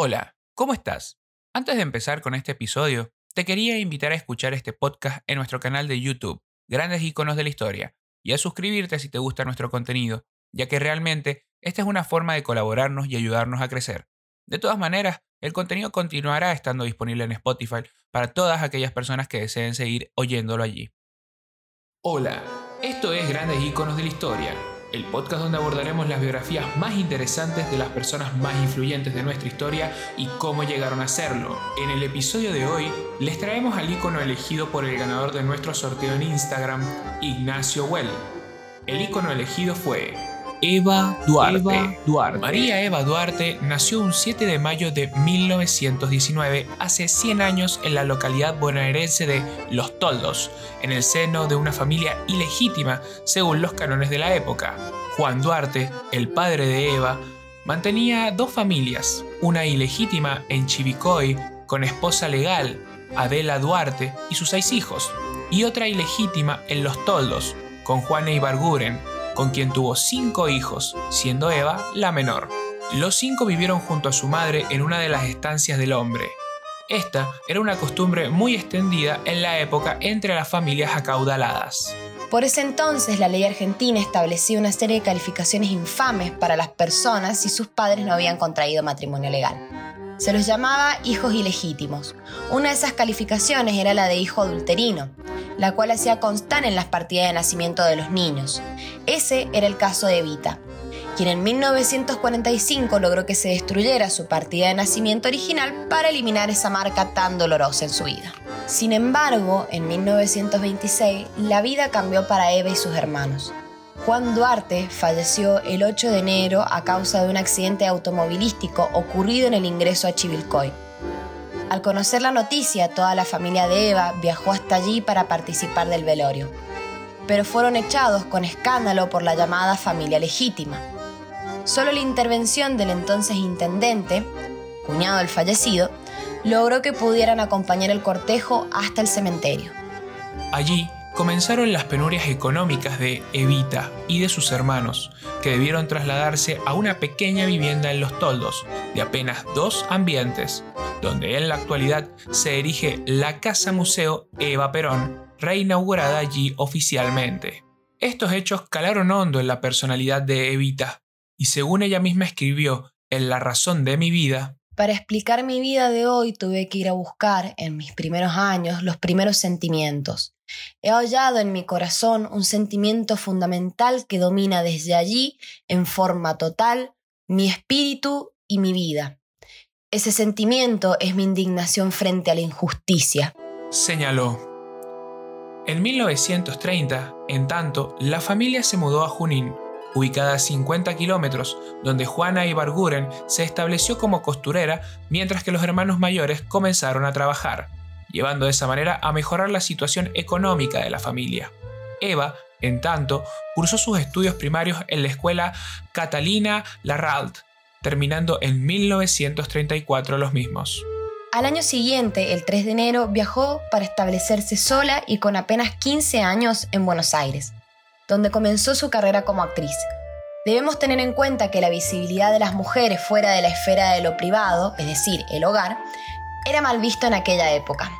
Hola, ¿cómo estás? Antes de empezar con este episodio, te quería invitar a escuchar este podcast en nuestro canal de YouTube, Grandes Iconos de la Historia, y a suscribirte si te gusta nuestro contenido, ya que realmente esta es una forma de colaborarnos y ayudarnos a crecer. De todas maneras, el contenido continuará estando disponible en Spotify para todas aquellas personas que deseen seguir oyéndolo allí. Hola, esto es Grandes Iconos de la Historia el podcast donde abordaremos las biografías más interesantes de las personas más influyentes de nuestra historia y cómo llegaron a serlo. En el episodio de hoy les traemos al icono elegido por el ganador de nuestro sorteo en Instagram, Ignacio Well. El icono elegido fue Eva Duarte. Duarte. María Eva Duarte nació un 7 de mayo de 1919, hace 100 años en la localidad bonaerense de Los Toldos, en el seno de una familia ilegítima según los cánones de la época. Juan Duarte, el padre de Eva, mantenía dos familias, una ilegítima en Chivicoy con esposa legal, Adela Duarte, y sus seis hijos, y otra ilegítima en Los Toldos, con Juana Ibarguren, con quien tuvo cinco hijos, siendo Eva la menor. Los cinco vivieron junto a su madre en una de las estancias del hombre. Esta era una costumbre muy extendida en la época entre las familias acaudaladas. Por ese entonces, la ley argentina establecía una serie de calificaciones infames para las personas si sus padres no habían contraído matrimonio legal. Se los llamaba hijos ilegítimos. Una de esas calificaciones era la de hijo adulterino, la cual hacía constar en las partidas de nacimiento de los niños. Ese era el caso de Evita, quien en 1945 logró que se destruyera su partida de nacimiento original para eliminar esa marca tan dolorosa en su vida. Sin embargo, en 1926 la vida cambió para Eva y sus hermanos. Juan Duarte falleció el 8 de enero a causa de un accidente automovilístico ocurrido en el ingreso a Chivilcoy. Al conocer la noticia, toda la familia de Eva viajó hasta allí para participar del velorio, pero fueron echados con escándalo por la llamada familia legítima. Solo la intervención del entonces intendente, cuñado del fallecido, logró que pudieran acompañar el cortejo hasta el cementerio. Allí, comenzaron las penurias económicas de Evita y de sus hermanos, que debieron trasladarse a una pequeña vivienda en Los Toldos, de apenas dos ambientes, donde en la actualidad se erige la Casa Museo Eva Perón, reinaugurada allí oficialmente. Estos hechos calaron hondo en la personalidad de Evita, y según ella misma escribió en La razón de mi vida, para explicar mi vida de hoy tuve que ir a buscar en mis primeros años los primeros sentimientos. He hallado en mi corazón un sentimiento fundamental que domina desde allí, en forma total, mi espíritu y mi vida. Ese sentimiento es mi indignación frente a la injusticia. Señaló. En 1930, en tanto, la familia se mudó a Junín, ubicada a 50 kilómetros, donde Juana Ibarguren se estableció como costurera mientras que los hermanos mayores comenzaron a trabajar, llevando de esa manera a mejorar la situación económica de la familia. Eva, en tanto, cursó sus estudios primarios en la escuela Catalina Larralt, terminando en 1934 los mismos. Al año siguiente, el 3 de enero, viajó para establecerse sola y con apenas 15 años en Buenos Aires donde comenzó su carrera como actriz. Debemos tener en cuenta que la visibilidad de las mujeres fuera de la esfera de lo privado, es decir, el hogar, era mal visto en aquella época.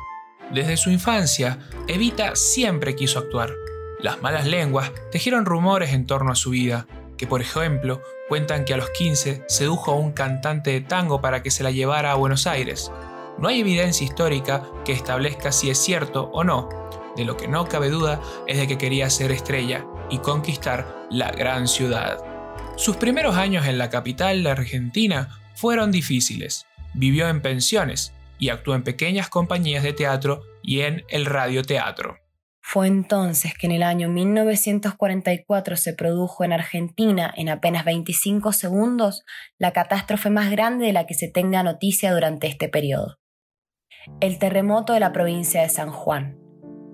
Desde su infancia, Evita siempre quiso actuar. Las malas lenguas tejieron rumores en torno a su vida, que por ejemplo cuentan que a los 15 sedujo a un cantante de tango para que se la llevara a Buenos Aires. No hay evidencia histórica que establezca si es cierto o no, de lo que no cabe duda es de que quería ser estrella y conquistar la gran ciudad. Sus primeros años en la capital de Argentina fueron difíciles. Vivió en pensiones y actuó en pequeñas compañías de teatro y en el radioteatro. Fue entonces que en el año 1944 se produjo en Argentina, en apenas 25 segundos, la catástrofe más grande de la que se tenga noticia durante este periodo. El terremoto de la provincia de San Juan,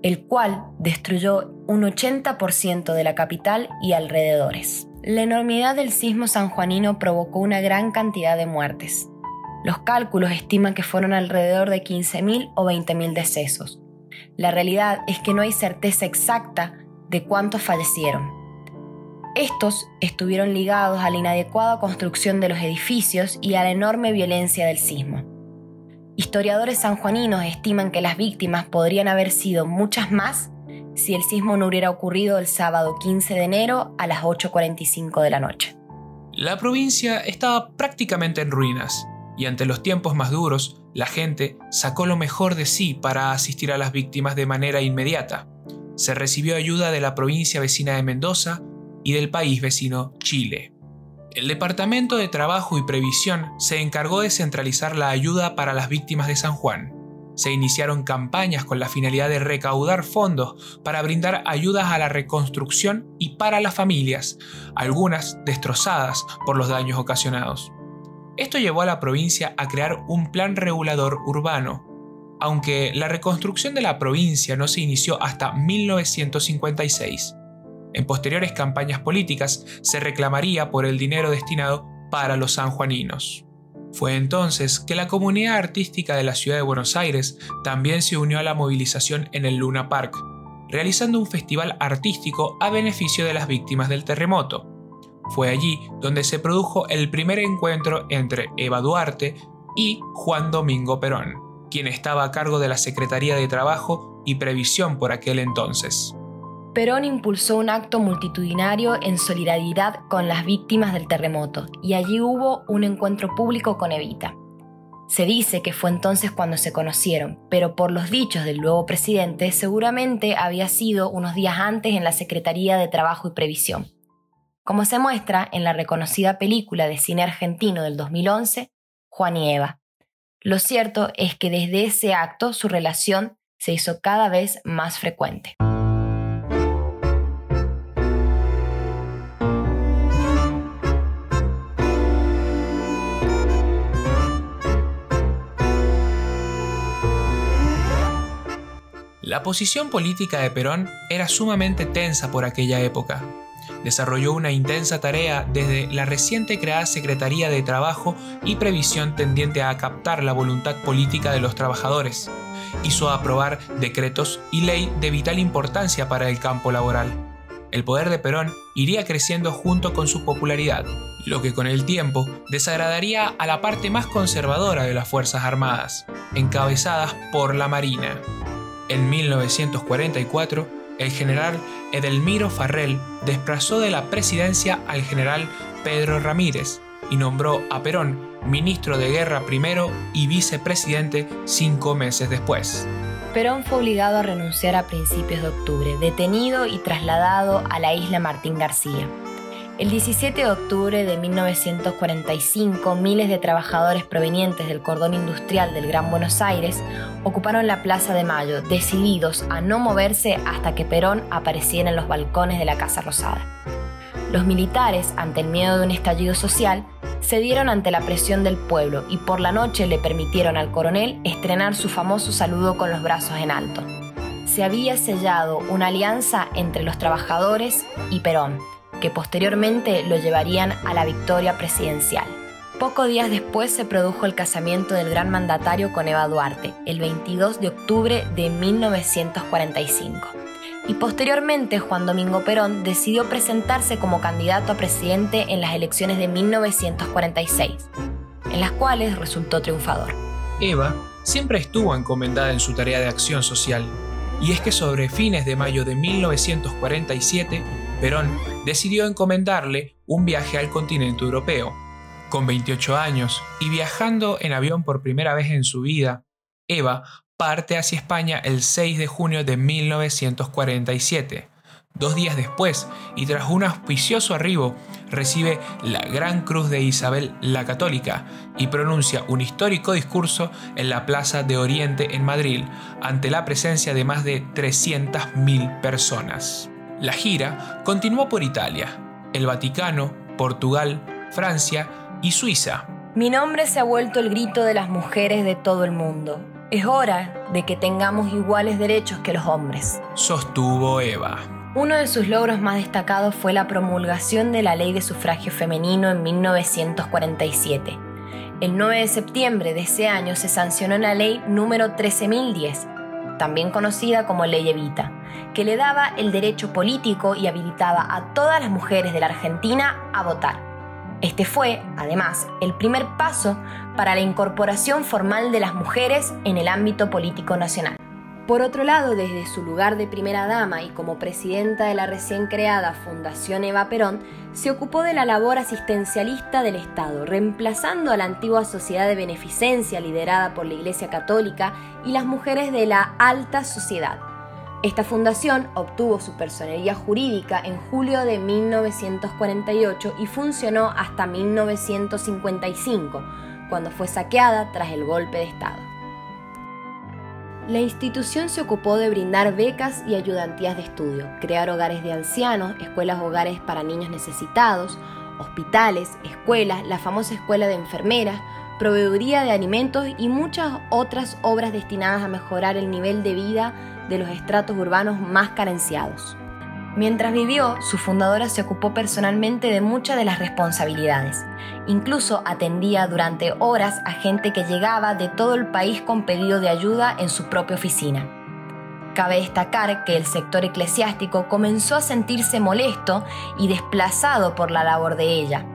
el cual destruyó un 80% de la capital y alrededores. La enormidad del sismo sanjuanino provocó una gran cantidad de muertes. Los cálculos estiman que fueron alrededor de 15.000 o 20.000 decesos. La realidad es que no hay certeza exacta de cuántos fallecieron. Estos estuvieron ligados a la inadecuada construcción de los edificios y a la enorme violencia del sismo. Historiadores sanjuaninos estiman que las víctimas podrían haber sido muchas más si el sismo no hubiera ocurrido el sábado 15 de enero a las 8.45 de la noche. La provincia estaba prácticamente en ruinas y ante los tiempos más duros, la gente sacó lo mejor de sí para asistir a las víctimas de manera inmediata. Se recibió ayuda de la provincia vecina de Mendoza y del país vecino Chile. El Departamento de Trabajo y Previsión se encargó de centralizar la ayuda para las víctimas de San Juan. Se iniciaron campañas con la finalidad de recaudar fondos para brindar ayudas a la reconstrucción y para las familias, algunas destrozadas por los daños ocasionados. Esto llevó a la provincia a crear un plan regulador urbano, aunque la reconstrucción de la provincia no se inició hasta 1956. En posteriores campañas políticas se reclamaría por el dinero destinado para los sanjuaninos. Fue entonces que la comunidad artística de la ciudad de Buenos Aires también se unió a la movilización en el Luna Park, realizando un festival artístico a beneficio de las víctimas del terremoto. Fue allí donde se produjo el primer encuentro entre Eva Duarte y Juan Domingo Perón, quien estaba a cargo de la Secretaría de Trabajo y Previsión por aquel entonces. Perón impulsó un acto multitudinario en solidaridad con las víctimas del terremoto y allí hubo un encuentro público con Evita. Se dice que fue entonces cuando se conocieron, pero por los dichos del nuevo presidente seguramente había sido unos días antes en la Secretaría de Trabajo y Previsión. Como se muestra en la reconocida película de cine argentino del 2011, Juan y Eva. Lo cierto es que desde ese acto su relación se hizo cada vez más frecuente. La posición política de Perón era sumamente tensa por aquella época. Desarrolló una intensa tarea desde la reciente creada Secretaría de Trabajo y Previsión tendiente a captar la voluntad política de los trabajadores. Hizo aprobar decretos y ley de vital importancia para el campo laboral. El poder de Perón iría creciendo junto con su popularidad, lo que con el tiempo desagradaría a la parte más conservadora de las Fuerzas Armadas, encabezadas por la Marina. En 1944, el general Edelmiro Farrell desplazó de la presidencia al general Pedro Ramírez y nombró a Perón ministro de Guerra primero y vicepresidente cinco meses después. Perón fue obligado a renunciar a principios de octubre, detenido y trasladado a la isla Martín García. El 17 de octubre de 1945, miles de trabajadores provenientes del cordón industrial del Gran Buenos Aires ocuparon la Plaza de Mayo, decididos a no moverse hasta que Perón apareciera en los balcones de la Casa Rosada. Los militares, ante el miedo de un estallido social, cedieron ante la presión del pueblo y por la noche le permitieron al coronel estrenar su famoso saludo con los brazos en alto. Se había sellado una alianza entre los trabajadores y Perón, posteriormente lo llevarían a la victoria presidencial. Pocos días después se produjo el casamiento del gran mandatario con Eva Duarte, el 22 de octubre de 1945. Y posteriormente Juan Domingo Perón decidió presentarse como candidato a presidente en las elecciones de 1946, en las cuales resultó triunfador. Eva siempre estuvo encomendada en su tarea de acción social, y es que sobre fines de mayo de 1947 Perón decidió encomendarle un viaje al continente europeo. Con 28 años y viajando en avión por primera vez en su vida, Eva parte hacia España el 6 de junio de 1947. Dos días después, y tras un auspicioso arribo, recibe la Gran Cruz de Isabel la Católica y pronuncia un histórico discurso en la Plaza de Oriente en Madrid, ante la presencia de más de 300.000 personas. La gira continuó por Italia, el Vaticano, Portugal, Francia y Suiza. Mi nombre se ha vuelto el grito de las mujeres de todo el mundo. Es hora de que tengamos iguales derechos que los hombres. Sostuvo Eva. Uno de sus logros más destacados fue la promulgación de la ley de sufragio femenino en 1947. El 9 de septiembre de ese año se sancionó la ley número 13010 también conocida como Ley Evita, que le daba el derecho político y habilitaba a todas las mujeres de la Argentina a votar. Este fue, además, el primer paso para la incorporación formal de las mujeres en el ámbito político nacional. Por otro lado, desde su lugar de primera dama y como presidenta de la recién creada Fundación Eva Perón, se ocupó de la labor asistencialista del Estado, reemplazando a la antigua sociedad de beneficencia liderada por la Iglesia Católica y las mujeres de la alta sociedad. Esta fundación obtuvo su personería jurídica en julio de 1948 y funcionó hasta 1955, cuando fue saqueada tras el golpe de Estado. La institución se ocupó de brindar becas y ayudantías de estudio, crear hogares de ancianos, escuelas hogares para niños necesitados, hospitales, escuelas, la famosa escuela de enfermeras, proveeduría de alimentos y muchas otras obras destinadas a mejorar el nivel de vida de los estratos urbanos más carenciados. Mientras vivió, su fundadora se ocupó personalmente de muchas de las responsabilidades. Incluso atendía durante horas a gente que llegaba de todo el país con pedido de ayuda en su propia oficina. Cabe destacar que el sector eclesiástico comenzó a sentirse molesto y desplazado por la labor de ella,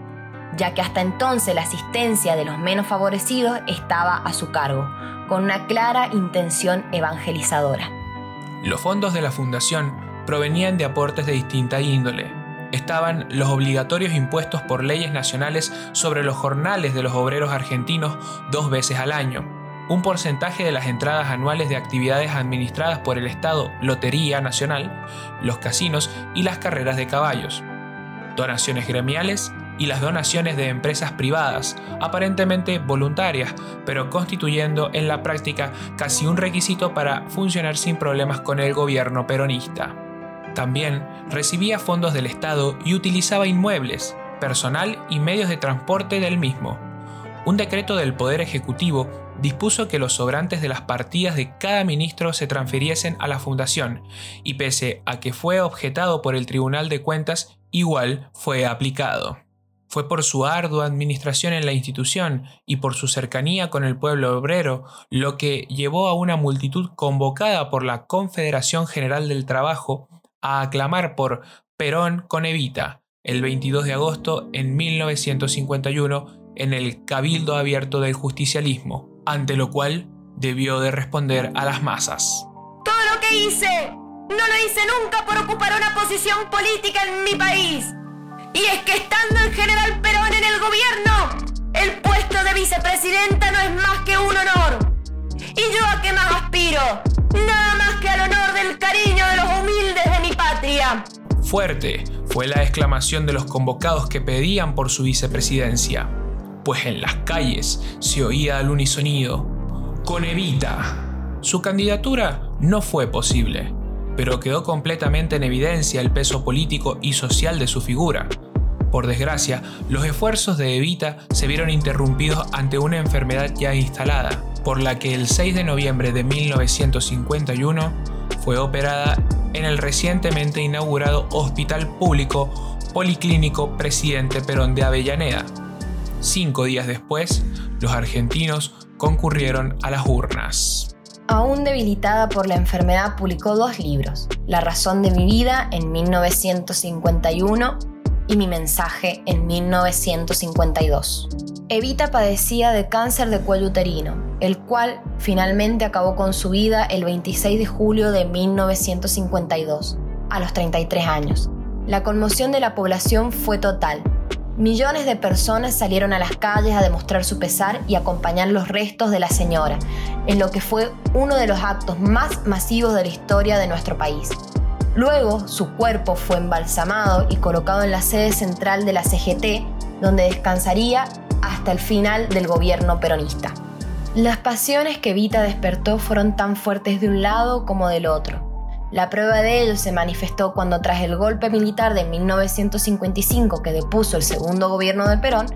ya que hasta entonces la asistencia de los menos favorecidos estaba a su cargo, con una clara intención evangelizadora. Los fondos de la fundación provenían de aportes de distinta índole. Estaban los obligatorios impuestos por leyes nacionales sobre los jornales de los obreros argentinos dos veces al año, un porcentaje de las entradas anuales de actividades administradas por el Estado, Lotería Nacional, los casinos y las carreras de caballos, donaciones gremiales y las donaciones de empresas privadas, aparentemente voluntarias, pero constituyendo en la práctica casi un requisito para funcionar sin problemas con el gobierno peronista. También recibía fondos del Estado y utilizaba inmuebles, personal y medios de transporte del mismo. Un decreto del Poder Ejecutivo dispuso que los sobrantes de las partidas de cada ministro se transfiriesen a la Fundación, y pese a que fue objetado por el Tribunal de Cuentas, igual fue aplicado. Fue por su ardua administración en la institución y por su cercanía con el pueblo obrero lo que llevó a una multitud convocada por la Confederación General del Trabajo a aclamar por Perón con Evita el 22 de agosto en 1951 en el Cabildo Abierto del Justicialismo, ante lo cual debió de responder a las masas. Todo lo que hice no lo hice nunca por ocupar una posición política en mi país. Y es que estando el general Perón en el gobierno, el puesto de vicepresidenta no es más que un honor. ¿Y yo a qué más aspiro? Nada más que al honor del cariño de los mi Fuerte fue la exclamación de los convocados que pedían por su vicepresidencia, pues en las calles se oía al unisonido, con Evita. Su candidatura no fue posible, pero quedó completamente en evidencia el peso político y social de su figura. Por desgracia, los esfuerzos de Evita se vieron interrumpidos ante una enfermedad ya instalada, por la que el 6 de noviembre de 1951 fue operada en el recientemente inaugurado Hospital Público Policlínico Presidente Perón de Avellaneda. Cinco días después, los argentinos concurrieron a las urnas. Aún debilitada por la enfermedad, publicó dos libros, La razón de mi vida en 1951 y Mi mensaje en 1952. Evita padecía de cáncer de cuello uterino, el cual finalmente acabó con su vida el 26 de julio de 1952, a los 33 años. La conmoción de la población fue total. Millones de personas salieron a las calles a demostrar su pesar y acompañar los restos de la señora, en lo que fue uno de los actos más masivos de la historia de nuestro país. Luego, su cuerpo fue embalsamado y colocado en la sede central de la CGT, donde descansaría hasta el final del gobierno peronista. Las pasiones que Vita despertó fueron tan fuertes de un lado como del otro. La prueba de ello se manifestó cuando tras el golpe militar de 1955 que depuso el segundo gobierno de Perón,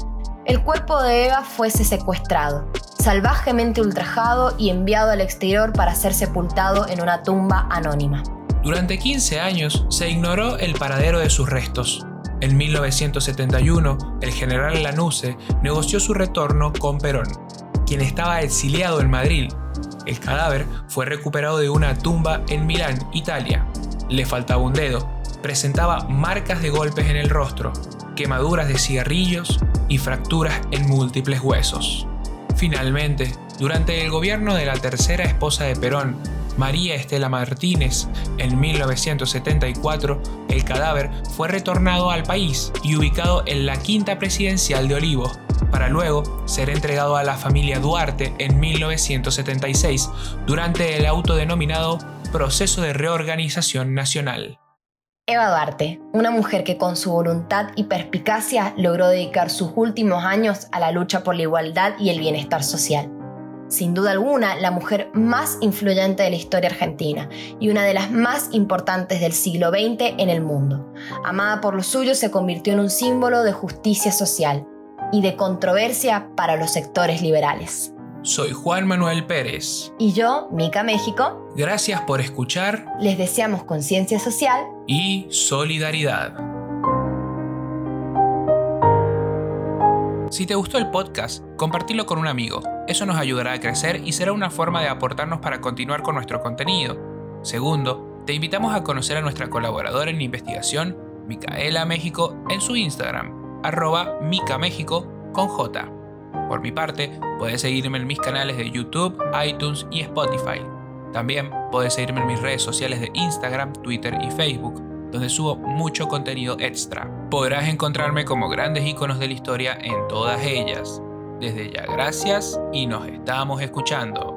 el cuerpo de Eva fuese secuestrado, salvajemente ultrajado y enviado al exterior para ser sepultado en una tumba anónima. Durante 15 años se ignoró el paradero de sus restos. En 1971, el general Lanusse negoció su retorno con Perón, quien estaba exiliado en Madrid. El cadáver fue recuperado de una tumba en Milán, Italia. Le faltaba un dedo, presentaba marcas de golpes en el rostro, quemaduras de cigarrillos y fracturas en múltiples huesos. Finalmente, durante el gobierno de la tercera esposa de Perón, María Estela Martínez, en 1974, el cadáver fue retornado al país y ubicado en la quinta presidencial de Olivos, para luego ser entregado a la familia Duarte en 1976 durante el autodenominado Proceso de Reorganización Nacional. Eva Duarte, una mujer que con su voluntad y perspicacia logró dedicar sus últimos años a la lucha por la igualdad y el bienestar social sin duda alguna, la mujer más influyente de la historia argentina y una de las más importantes del siglo XX en el mundo. Amada por los suyos, se convirtió en un símbolo de justicia social y de controversia para los sectores liberales. Soy Juan Manuel Pérez. Y yo, Mica México. Gracias por escuchar. Les deseamos conciencia social y solidaridad. Si te gustó el podcast, compartilo con un amigo eso nos ayudará a crecer y será una forma de aportarnos para continuar con nuestro contenido. Segundo, te invitamos a conocer a nuestra colaboradora en investigación, Micaela México, en su Instagram, arroba Micaméxico con J. Por mi parte, puedes seguirme en mis canales de YouTube, iTunes y Spotify. También puedes seguirme en mis redes sociales de Instagram, Twitter y Facebook, donde subo mucho contenido extra. Podrás encontrarme como grandes iconos de la historia en todas ellas. Desde ya gracias y nos estamos escuchando.